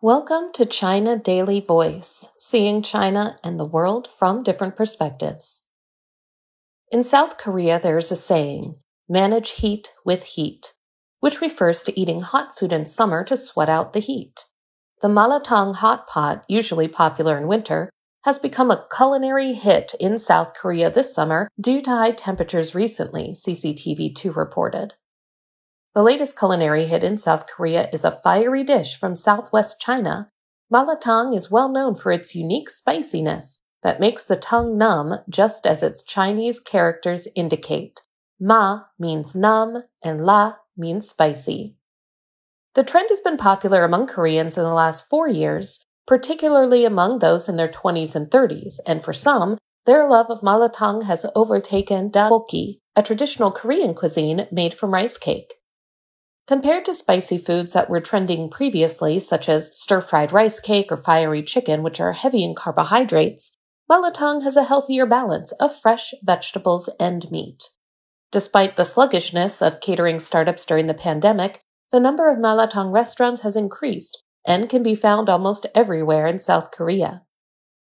Welcome to China Daily Voice, seeing China and the world from different perspectives. In South Korea, there's a saying, manage heat with heat, which refers to eating hot food in summer to sweat out the heat. The malatang hot pot, usually popular in winter, has become a culinary hit in South Korea this summer due to high temperatures recently, CCTV2 reported. The latest culinary hit in South Korea is a fiery dish from southwest China. Malatang is well known for its unique spiciness that makes the tongue numb just as its Chinese characters indicate. Ma means numb and la means spicy. The trend has been popular among Koreans in the last four years, particularly among those in their 20s and 30s, and for some, their love of malatang has overtaken tteokbokki, a traditional Korean cuisine made from rice cake. Compared to spicy foods that were trending previously, such as stir fried rice cake or fiery chicken, which are heavy in carbohydrates, malatang has a healthier balance of fresh vegetables and meat. Despite the sluggishness of catering startups during the pandemic, the number of malatang restaurants has increased and can be found almost everywhere in South Korea.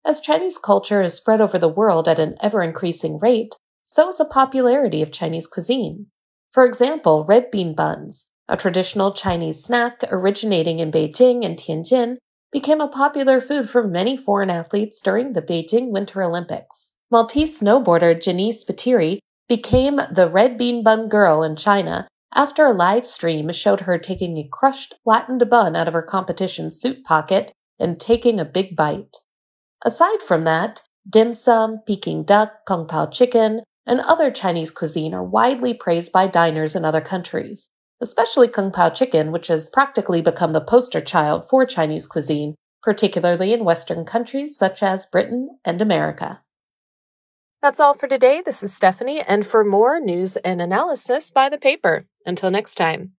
As Chinese culture is spread over the world at an ever increasing rate, so is the popularity of Chinese cuisine. For example, red bean buns, a traditional Chinese snack originating in Beijing and Tianjin, became a popular food for many foreign athletes during the Beijing Winter Olympics. Maltese snowboarder Jenise Spiteri became the red bean bun girl in China after a live stream showed her taking a crushed, flattened bun out of her competition suit pocket and taking a big bite. Aside from that, dim sum, Peking duck, kung pao chicken, and other Chinese cuisine are widely praised by diners in other countries, especially Kung Pao chicken, which has practically become the poster child for Chinese cuisine, particularly in Western countries such as Britain and America. That's all for today. This is Stephanie, and for more news and analysis, buy the paper. Until next time.